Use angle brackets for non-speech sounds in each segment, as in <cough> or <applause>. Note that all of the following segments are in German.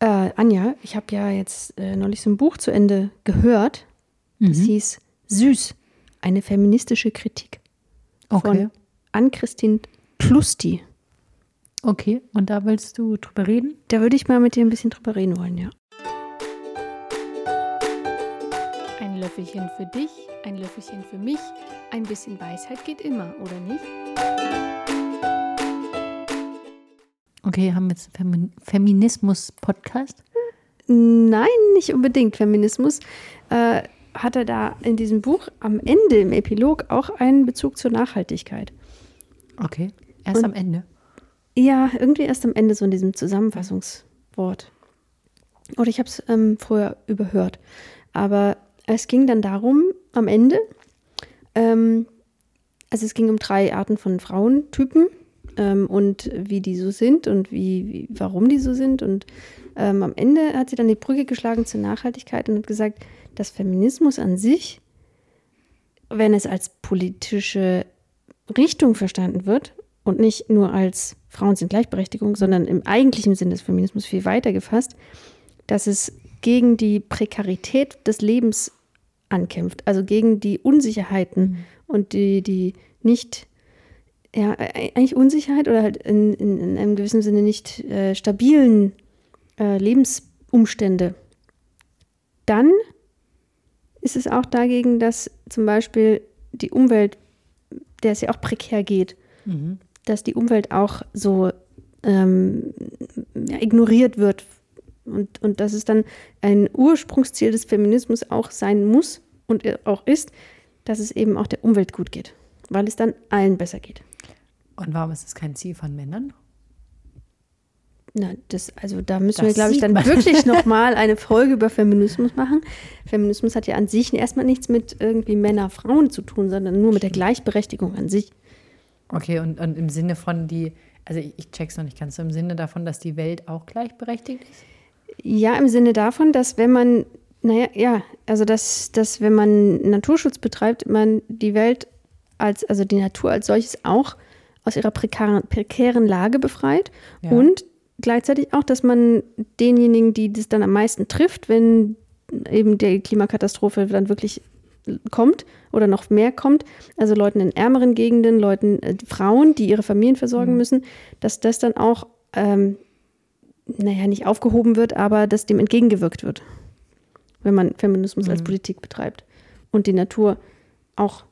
Äh, Anja, ich habe ja jetzt äh, neulich so ein Buch zu Ende gehört. Das Mhm. hieß Süß, eine feministische Kritik. Okay. Von Ann-Christine Plusti. Okay, und da willst du drüber reden? Da würde ich mal mit dir ein bisschen drüber reden wollen, ja. Ein Löffelchen für dich, ein Löffelchen für mich. Ein bisschen Weisheit geht immer, oder nicht? Okay, haben wir jetzt einen Femi Feminismus-Podcast? Nein, nicht unbedingt Feminismus. Äh, hat er da in diesem Buch am Ende im Epilog auch einen Bezug zur Nachhaltigkeit? Okay, erst Und- am Ende. Ja, irgendwie erst am Ende so in diesem Zusammenfassungswort. Oder ich habe es ähm, vorher überhört. Aber es ging dann darum, am Ende, ähm, also es ging um drei Arten von Frauentypen ähm, und wie die so sind und wie, wie, warum die so sind. Und ähm, am Ende hat sie dann die Brücke geschlagen zur Nachhaltigkeit und hat gesagt, dass Feminismus an sich, wenn es als politische Richtung verstanden wird und nicht nur als Frauen sind Gleichberechtigung, sondern im eigentlichen Sinn des Feminismus viel weiter gefasst, dass es gegen die Prekarität des Lebens ankämpft, also gegen die Unsicherheiten und die, die nicht, ja, e- eigentlich Unsicherheit oder halt in, in, in einem gewissen Sinne nicht äh, stabilen äh, Lebensumstände. Dann ist es auch dagegen, dass zum Beispiel die Umwelt, der es ja auch prekär geht, Mhm. dass die Umwelt auch so ähm, ja, ignoriert wird und, und dass es dann ein Ursprungsziel des Feminismus auch sein muss und auch ist, dass es eben auch der Umwelt gut geht, weil es dann allen besser geht. Und warum ist das kein Ziel von Männern? Na, das, also da müssen Das wir, glaube ich, dann man. wirklich nochmal <laughs> eine Folge über Feminismus machen. Feminismus hat ja an sich erstmal nichts mit irgendwie Männer-Frauen zu tun, sondern nur mit der Gleichberechtigung an sich. Okay, und, und im Sinne von die, also ich, ich check's noch nicht ganz so, im Sinne davon, dass die Welt auch gleichberechtigt ist? Ja, im Sinne davon, dass wenn man, naja, ja, also dass, dass wenn man Naturschutz betreibt, man die Welt als, also die Natur als solches auch aus ihrer prekären, prekären Lage befreit Ja. und gleichzeitig auch, dass man denjenigen, die das dann am meisten trifft, wenn eben die Klimakatastrophe dann wirklich kommt oder noch mehr kommt, also Leuten in ärmeren Gegenden, Leuten, äh, Frauen, die ihre Familien versorgen müssen, dass das dann auch ähm, naja, nicht aufgehoben wird, aber dass dem entgegengewirkt wird, wenn man Feminismus als Politik betreibt und die Natur auch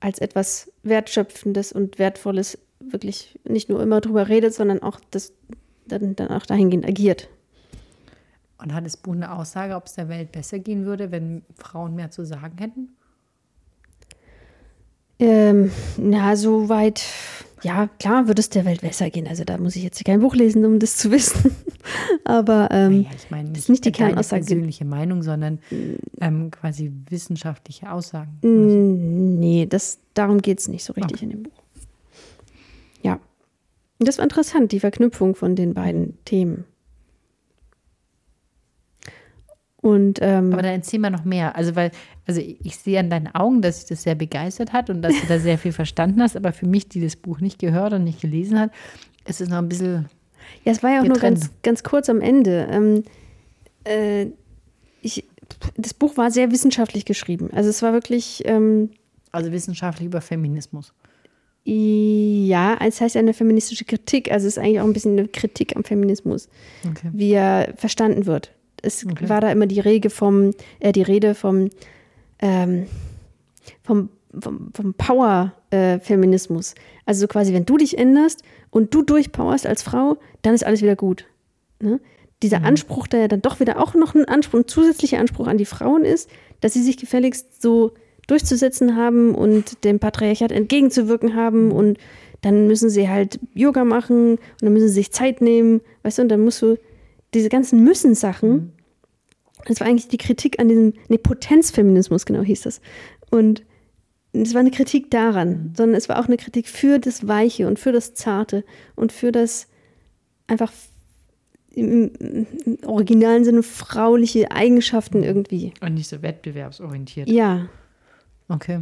als etwas Wertschöpfendes und Wertvolles wirklich nicht nur immer drüber redet, sondern auch das dann, dann auch dahingehend agiert. Und hat das Buch eine Aussage, ob es der Welt besser gehen würde, wenn Frauen mehr zu sagen hätten? Ähm, na, soweit, ja, klar würde es der Welt besser gehen. Also da muss ich jetzt kein Buch lesen, um das zu <laughs> wissen. Aber ähm, Naja, ich meine das ist nicht die Kernaussage. persönliche Meinung, sondern ähm, quasi wissenschaftliche Aussagen. Mm, Nee, das, darum geht es nicht so richtig in dem Buch. Und das war interessant, die Verknüpfung von den beiden Themen. Und ähm, Aber dann erzähl mal noch mehr. Also, weil, also ich, sehe an deinen Augen, dass dich das sehr begeistert hat und dass du da sehr viel verstanden hast. Aber für mich, die das Buch nicht gehört und nicht gelesen hat, ist es noch ein bisschen. ja, es war ja auch nur ganz, ganz kurz am Ende. Ähm, äh, ich, das Buch war sehr wissenschaftlich geschrieben. Also es war wirklich, ähm, Also wissenschaftlich über Feminismus. Ja, es heißt ja eine feministische Kritik. Also es ist eigentlich auch ein bisschen eine Kritik am Feminismus. Okay. wie er verstanden wird. Es Okay. war da immer die Rede vom, äh, die Rede vom, ähm, vom, vom, vom Power-Feminismus. also so quasi, wenn du dich änderst und du durchpowerst als Frau, dann ist alles wieder gut. Ne? Dieser Anspruch, der ja dann doch wieder auch noch ein Anspruch, ein zusätzlicher Anspruch an die Frauen ist, dass sie sich gefälligst so durchzusetzen haben und dem Patriarchat entgegenzuwirken haben und dann müssen sie halt Yoga machen und dann müssen sie sich Zeit nehmen, weißt du, und dann musst du diese ganzen Müssen-Sachen, das war eigentlich die Kritik an diesem, nee, Potenzfeminismus, genau hieß das. Und es war eine Kritik daran, sondern es war auch eine Kritik für das Weiche und für das Zarte und für das einfach im, im originalen Sinne frauliche Eigenschaften irgendwie. Und nicht so wettbewerbsorientiert. Ja, Okay.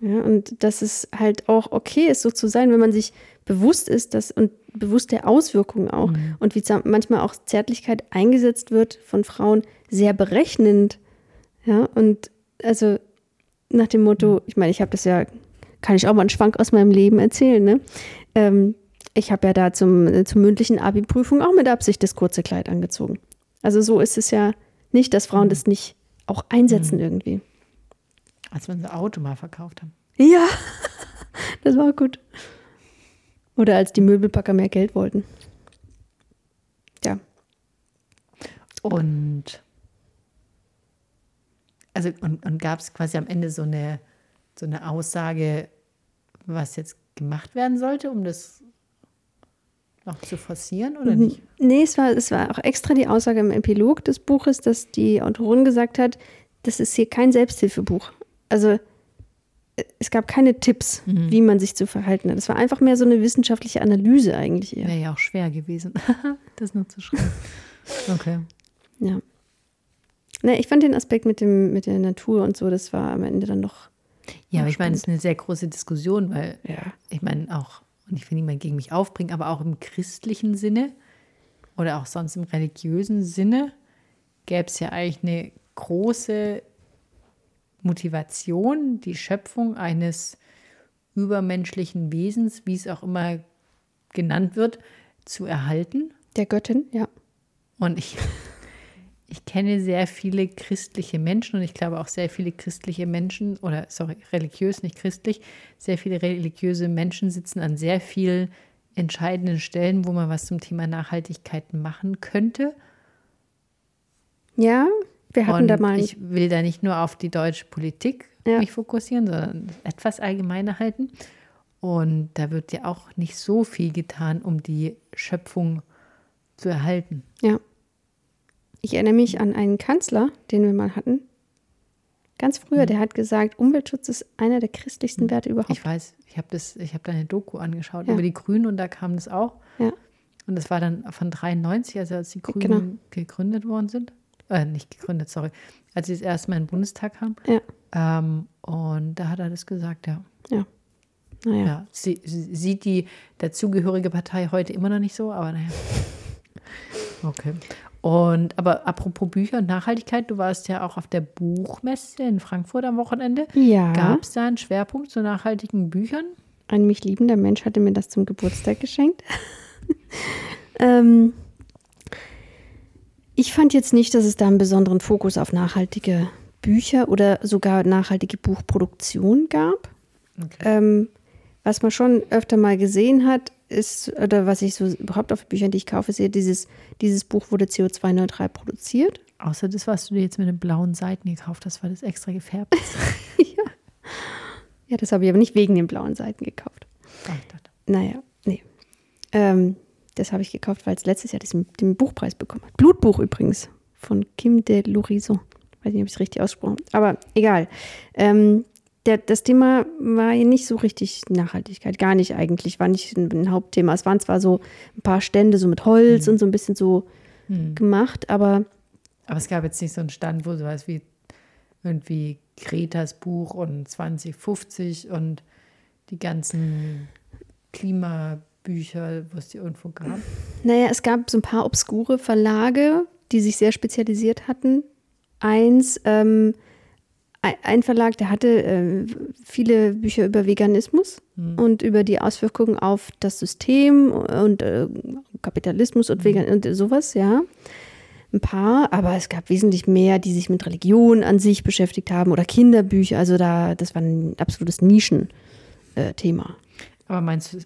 Ja, und dass es halt auch okay ist, so zu sein, wenn man sich bewusst ist dass, und bewusst der Auswirkungen auch Mhm. und wie manchmal auch Zärtlichkeit eingesetzt wird von Frauen, sehr berechnend. Ja, und also nach dem Motto, ich meine, ich habe das ja, kann ich auch mal einen Schwank aus meinem Leben erzählen, ne? Ähm, ich habe ja da zum, zur mündlichen Abi-Prüfung auch mit Absicht das kurze Kleid angezogen. Also so ist es ja nicht, dass Frauen das nicht auch einsetzen irgendwie. Als wir unser Auto mal verkauft haben. Ja, <laughs> das war gut. Oder als die Möbelpacker mehr Geld wollten. Ja, Und also und, und gab es quasi am Ende so eine, so eine Aussage, was jetzt gemacht werden sollte, um das noch zu forcieren oder nicht? Nee, es war, es war auch extra die Aussage im Epilog des Buches, dass die Autorin gesagt hat, das ist hier kein Selbsthilfebuch. Also äh, es gab keine Tipps, wie man sich zu verhalten hat. Es war einfach mehr so eine wissenschaftliche Analyse eigentlich eher. Wäre ja auch schwer gewesen, <laughs> das nur zu schreiben. Okay. Ja. Ne, ich fand den Aspekt mit, dem, mit der Natur und so, das war am Ende dann doch. Ja, aber ich meine, es ist eine sehr große Diskussion, weil Ja. ich meine auch, und ich will niemand gegen mich aufbringen, aber auch im christlichen Sinne oder auch sonst im religiösen Sinne gäbe es ja eigentlich eine große Motivation, die Schöpfung eines übermenschlichen Wesens, wie es auch immer genannt wird, zu erhalten. Der Göttin, ja. Und ich, <laughs> ich kenne sehr viele christliche Menschen und ich glaube auch sehr viele christliche Menschen, oder sorry, religiös, nicht christlich, sehr viele religiöse Menschen sitzen an sehr vielen entscheidenden Stellen, wo man was zum Thema Nachhaltigkeit machen könnte. Ja, wir hatten und da mal. ich will da nicht nur auf die deutsche Politik Ja. mich fokussieren, sondern etwas allgemeiner halten. Und da wird ja auch nicht so viel getan, um die Schöpfung zu erhalten. Ja. Ich erinnere mich an einen Kanzler, den wir mal hatten. Ganz früher, der hat gesagt, Umweltschutz ist einer der christlichsten Werte überhaupt. Ich weiß, ich habe das, ich habe da eine Doku angeschaut Ja. über die Grünen und da kam das auch. Ja. Und das war dann von 93, also als die Grünen Genau. gegründet worden sind. Äh, nicht gegründet, sorry. Als sie das erste Mal in den Bundestag kamen. Ja. Ähm, und da hat er das gesagt, ja. Ja. Naja. ja. Sie, sie, sieht die dazugehörige Partei heute immer noch nicht so, aber naja. <laughs> Okay. Und aber apropos Bücher und Nachhaltigkeit, du warst ja auch auf der Buchmesse in Frankfurt am Wochenende. Ja. Gab es da einen Schwerpunkt zu nachhaltigen Büchern? Ein mich liebender Mensch hatte mir das zum Geburtstag geschenkt. <laughs> ähm, ich fand jetzt nicht, dass es da einen besonderen Fokus auf nachhaltige Bücher oder sogar nachhaltige Buchproduktion gab. Okay. Ähm, was man schon öfter mal gesehen hat, ist, oder was ich so überhaupt auf Büchern, die ich kaufe, sehe, dieses, dieses Buch wurde CO2-neutral produziert. Außer das, was du dir jetzt mit den blauen Seiten gekauft hast, weil das extra gefärbt <laughs> ist. Ja, das habe ich aber nicht wegen den blauen Seiten gekauft. Dachte, Naja, nee. Ähm, das habe ich gekauft, weil es letztes Jahr diesen, den Buchpreis bekommen hat. Blutbuch übrigens von Kim de Lorison. Weiß nicht, ob ich es richtig ausgesprochen habe. Aber egal. Ähm, der, das Thema war hier nicht so richtig Nachhaltigkeit. Gar nicht eigentlich. War nicht ein, ein Hauptthema. Es waren zwar so ein paar Stände so mit Holz und so ein bisschen so gemacht, aber Aber es gab jetzt nicht so einen Stand, wo sowas wie irgendwie Gretas Buch und 2050 und die ganzen Klimabücher, wo es die irgendwo gab. Naja, es gab so ein paar obskure Verlage, die sich sehr spezialisiert hatten. Eins, ähm, ein- Verlag, der hatte äh, viele Bücher über Veganismus und über die Auswirkungen auf das System und äh, Kapitalismus und, Vegan und sowas, ja. Ein paar, aber es gab wesentlich mehr, die sich mit Religion an sich beschäftigt haben oder Kinderbücher. Also da, das war ein absolutes Nischenthema. Aber meinst du,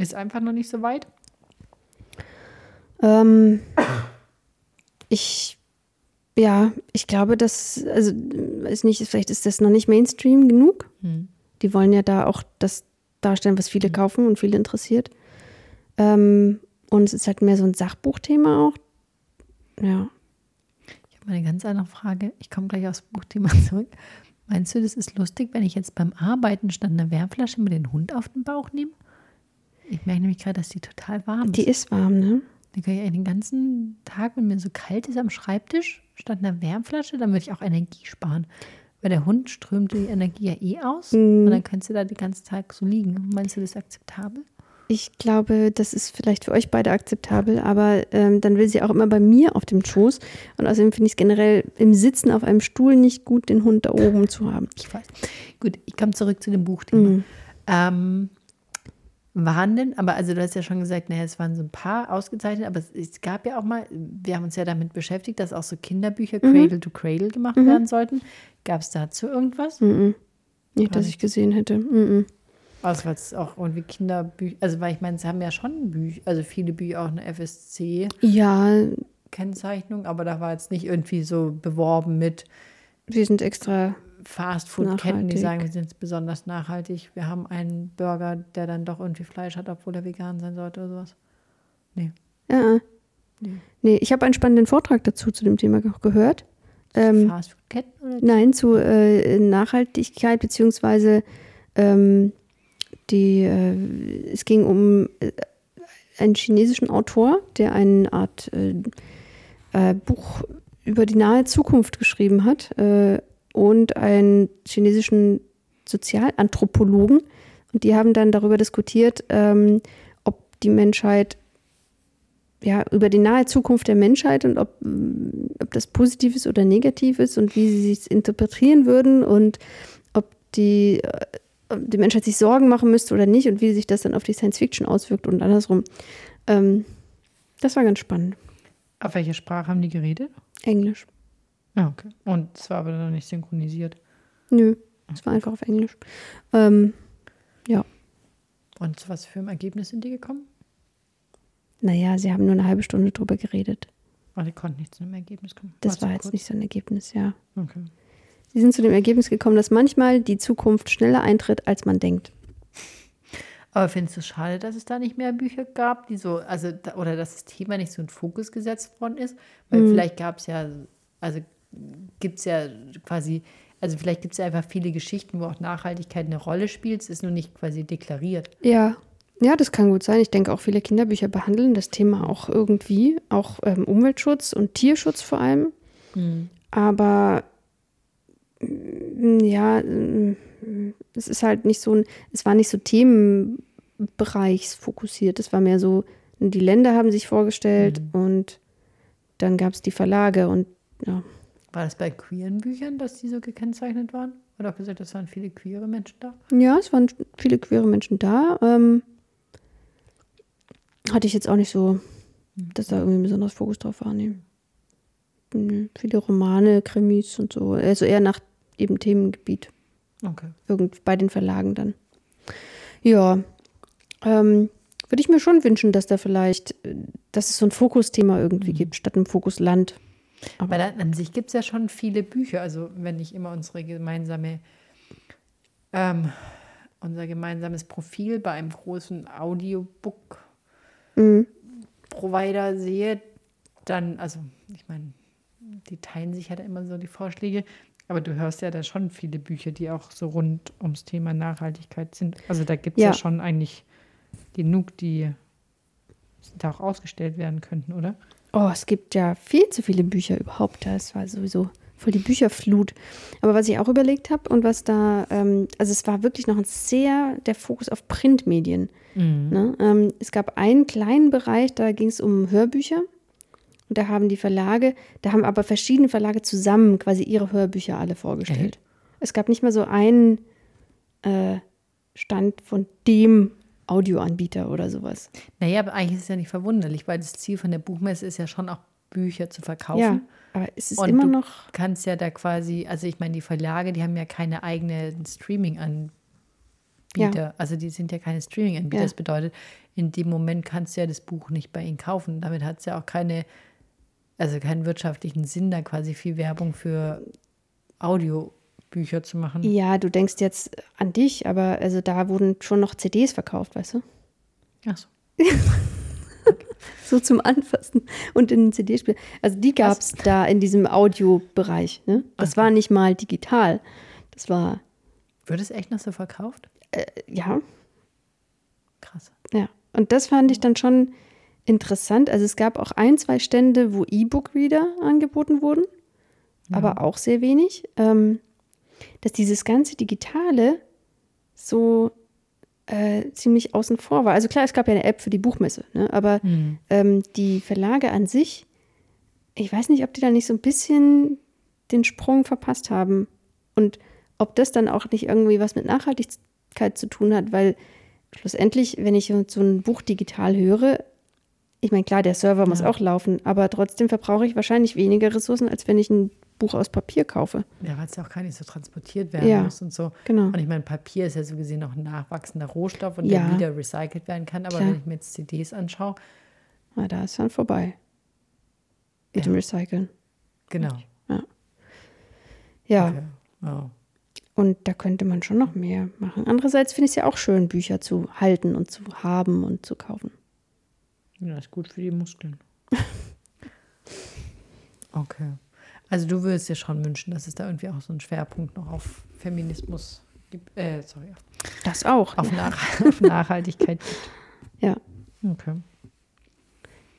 ist einfach noch nicht so weit? Ähm, ich, ja, ich glaube, dass, also, ist nicht, vielleicht ist das noch nicht Mainstream genug. Die wollen ja da auch das darstellen, was viele kaufen und viele interessiert. Ähm, und es ist halt mehr so ein Sachbuchthema auch. Ja. Ich habe mal eine ganz andere Frage. Ich komme gleich aufs Buchthema <laughs> zurück. Meinst du, das ist lustig, wenn ich jetzt beim Arbeiten statt einer Wärmflasche mit den Hund auf den Bauch nehme? Ich merke nämlich gerade, dass die total warm Die ist. ist warm, ne? Dann kann ich den ganzen Tag, wenn mir so kalt ist am Schreibtisch, statt einer Wärmflasche, dann würde ich auch Energie sparen. Weil der Hund strömt die Energie ja eh aus Mhm. und dann kannst du da den ganzen Tag so liegen. Meinst du das ist akzeptabel? Ich glaube, das ist vielleicht für euch beide akzeptabel, aber ähm, dann will sie auch immer bei mir auf dem Schoß. Und außerdem finde ich es generell im Sitzen auf einem Stuhl nicht gut, den Hund da oben zu haben. Ich weiß. Gut, ich komme zurück zu dem Buchthema. Mhm. Ähm, waren denn, aber also du hast ja schon gesagt, naja, es waren so ein paar ausgezeichnet, aber es, es gab ja auch mal, wir haben uns ja damit beschäftigt, dass auch so Kinderbücher Mhm. Cradle to Cradle gemacht werden sollten. Gab es dazu irgendwas? Mhm. Nicht, dass ich gesehen hätte. Mhm. Also weil es auch irgendwie Kinderbücher, also weil ich meine, sie haben ja schon Bücher, also viele Bücher auch eine FSC-Kennzeichnung, Ja, aber da war jetzt nicht irgendwie so beworben mit wir sind extra. Fastfood-Ketten, die sagen, wir sind besonders nachhaltig. Wir haben einen Burger, der dann doch irgendwie Fleisch hat, obwohl er vegan sein sollte oder sowas. Nee. Ja. Nee. Nee, ich habe einen spannenden Vortrag dazu zu dem Thema ge- gehört. Ähm, Fastfood-Ketten? Nein, zu äh, Nachhaltigkeit, beziehungsweise ähm, die, äh, es ging um äh, einen chinesischen Autor, der eine Art äh, äh, Buch über die nahe Zukunft geschrieben hat äh, und einen chinesischen Sozialanthropologen. Und die haben dann darüber diskutiert, ähm, ob die Menschheit ja, über die nahe Zukunft der Menschheit und ob, mm, ob das positiv ist oder negativ ist und wie sie es interpretieren würden und ob die, äh, ob die Menschheit sich Sorgen machen müsste oder nicht und wie sich das dann auf die Science Fiction auswirkt und andersrum. Ähm, das war ganz spannend. Auf welche Sprache haben die geredet? Englisch. Ah, okay. Und es war aber noch nicht synchronisiert. Nö, es war einfach auf Englisch. Ähm, ja, Und zu was für einem Ergebnis sind die gekommen? naja, sie haben nur eine halbe Stunde drüber geredet. Oh, die konnten nicht zu einem Ergebnis kommen. Das war jetzt kurz? nicht so ein Ergebnis, ja. Okay. Sie sind zu dem Ergebnis gekommen, dass manchmal die Zukunft schneller eintritt, als man denkt. Aber findest du schade, dass es da nicht mehr Bücher gab, die so, also, oder dass das Thema nicht so in Fokus gesetzt worden ist? Weil vielleicht gab es ja, also gibt es ja quasi, also vielleicht gibt es ja einfach viele Geschichten, wo auch Nachhaltigkeit eine Rolle spielt. Es ist nur nicht quasi deklariert. Ja. Ja, das kann gut sein. Ich denke, auch viele Kinderbücher behandeln das Thema auch irgendwie, auch ähm, Umweltschutz und Tierschutz vor allem. Aber mm, ja, mm, es ist halt nicht so ein, es war nicht so themenbereichsfokussiert. Es war mehr so, die Länder haben sich vorgestellt und dann gab es die Verlage und ja. War das bei queeren Büchern, dass die so gekennzeichnet waren? Oder auch gesagt, es waren viele queere Menschen da? Ja, es waren viele queere Menschen da. Ähm, hatte ich jetzt auch nicht so, dass da irgendwie ein besonderes Fokus drauf war. Nee. Nö, Viele Romane, Krimis und so. Also eher nach eben Themengebiet. Okay. Irgend bei den Verlagen dann. Ja. Ähm, würde ich mir schon wünschen, dass da vielleicht, äh, dass es so ein Fokusthema irgendwie gibt, statt einem Fokusland. Aber Weil an, an sich gibt es ja schon viele Bücher. Also wenn ich immer unsere gemeinsame, ähm, unser gemeinsames Profil bei einem großen Audiobook-Provider sehe, dann, also ich meine, die teilen sich ja da immer so die Vorschläge, aber du hörst ja da schon viele Bücher, die auch so rund ums Thema Nachhaltigkeit sind. Also da gibt es ja. Ja. schon eigentlich genug, die da auch ausgestellt werden könnten, oder? Oh, es gibt ja viel zu viele Bücher überhaupt. Das war sowieso voll die Bücherflut. Aber was ich auch überlegt habe und was da, ähm, also es war wirklich noch ein sehr der Fokus auf Printmedien. Ne? Ähm, es gab einen kleinen Bereich, da ging es um Hörbücher. Und da haben die Verlage, da haben aber verschiedene Verlage zusammen quasi ihre Hörbücher alle vorgestellt. Es gab nicht mal so einen äh, Stand von dem Audioanbieter oder sowas. Naja, aber eigentlich ist es ja nicht verwunderlich, weil das Ziel von der Buchmesse ist ja schon auch Bücher zu verkaufen. Ja, aber es ist Und immer du noch. kannst ja da quasi, also ich meine, die Verlage, die haben ja keine eigenen Streaming-Anbieter. Also die sind ja keine Streaming-Anbieter. Ja. Das bedeutet, in dem Moment kannst du ja das Buch nicht bei ihnen kaufen. Damit hat es ja auch keine, also keinen wirtschaftlichen Sinn, da quasi viel Werbung für Audiobücher zu machen. Ja, du denkst jetzt an dich, aber also da wurden schon noch CDs verkauft, weißt du? Ach so. <laughs> So zum Anfassen und in den CD-Spieler. Also die gab es da in diesem Audiobereich. Ne? Das war nicht mal digital. Das war, Wird es echt noch so verkauft? ja, Krass. ja. Und das fand ich dann schon interessant. Also es gab auch ein, zwei Stände, wo E-Book-Reader angeboten wurden, aber auch sehr wenig. Ähm, dass dieses ganze Digitale so äh, ziemlich außen vor war. Also klar, es gab ja eine App für die Buchmesse, ne? aber Hm. ähm, die Verlage an sich, ich weiß nicht, ob die da nicht so ein bisschen den Sprung verpasst haben und ob das dann auch nicht irgendwie was mit Nachhaltigkeit zu tun hat, weil schlussendlich, wenn ich so ein Buch digital höre, ich meine, klar, der Server muss Ja. auch laufen, aber trotzdem verbrauche ich wahrscheinlich weniger Ressourcen, als wenn ich ein Buch aus Papier kaufe. Ja, weil es ja auch gar nicht so transportiert werden Ja, muss und so. genau. Und ich meine, Papier ist ja so gesehen noch ein nachwachsender Rohstoff und Ja. der wieder recycelt werden kann. Aber Klar. wenn ich mir jetzt CDs anschaue, Na, da ist dann vorbei. Mit Ja. dem Recyceln. genau. Ja, Okay. Ja. und da könnte man schon noch mehr machen. Andererseits finde ich es ja auch schön, Bücher zu halten und zu haben und zu kaufen. ja, ist gut für die Muskeln. <laughs> okay. Also du würdest dir schon wünschen, dass es da irgendwie auch so einen Schwerpunkt noch auf Feminismus gibt. Äh, sorry, Das auch. auf, Nach <laughs> auf Nachhaltigkeit gibt. <laughs> Ja. Okay.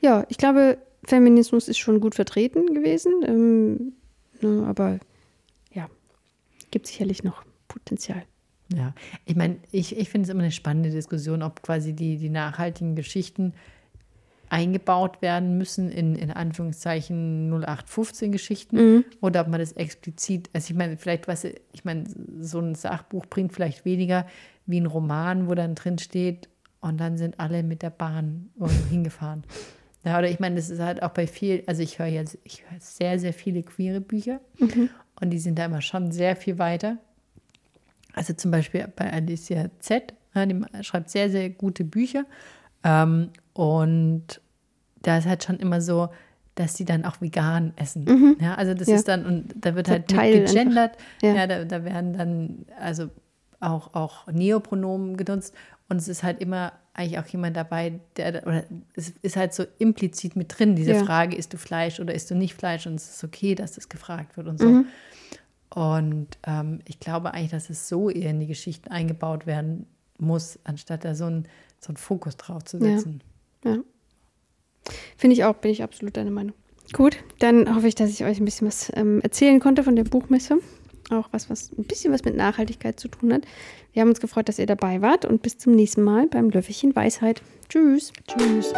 Ja, ich glaube, Feminismus ist schon gut vertreten gewesen. Ähm, ne, aber ja, gibt sicherlich noch Potenzial. Ja, ich meine, ich, ich finde es immer eine spannende Diskussion, ob quasi die, die nachhaltigen Geschichten eingebaut werden müssen in, in Anführungszeichen 0815 Geschichten oder ob man das explizit, also ich meine, vielleicht, was, ich meine, so ein Sachbuch bringt vielleicht weniger wie ein Roman, wo dann drin steht, und dann sind alle mit der Bahn hingefahren. Ja, oder ich meine, das ist halt auch bei viel, also ich höre jetzt, ich höre sehr, sehr viele queere Bücher und die sind da immer schon sehr viel weiter. Also zum Beispiel bei Alicia Z, ja, die schreibt sehr, sehr gute Bücher. Ähm, und da ist halt schon immer so, dass die dann auch vegan essen. Ja, also das Ja. ist dann, und da wird halt gegendert. Ja. Ja, da, da werden dann also auch, auch Neopronomen genutzt. Und es ist halt immer eigentlich auch jemand dabei, der, oder es ist halt so implizit mit drin, diese Ja. Frage, isst du Fleisch oder isst du nicht Fleisch? Und es ist okay, dass das gefragt wird und so. Und ähm, ich glaube eigentlich, dass es so eher in die Geschichten eingebaut werden muss, anstatt da so ein, so einen Fokus drauf zu Ja. Ja. Finde ich auch, bin ich absolut deiner Meinung. Gut, dann hoffe ich, dass ich euch ein bisschen was ähm, erzählen konnte von der Buchmesse. Auch was, was ein bisschen was mit Nachhaltigkeit zu tun hat. Wir haben uns gefreut, dass ihr dabei wart und bis zum nächsten Mal beim Löffelchen Weisheit. Tschüss. Tschüss.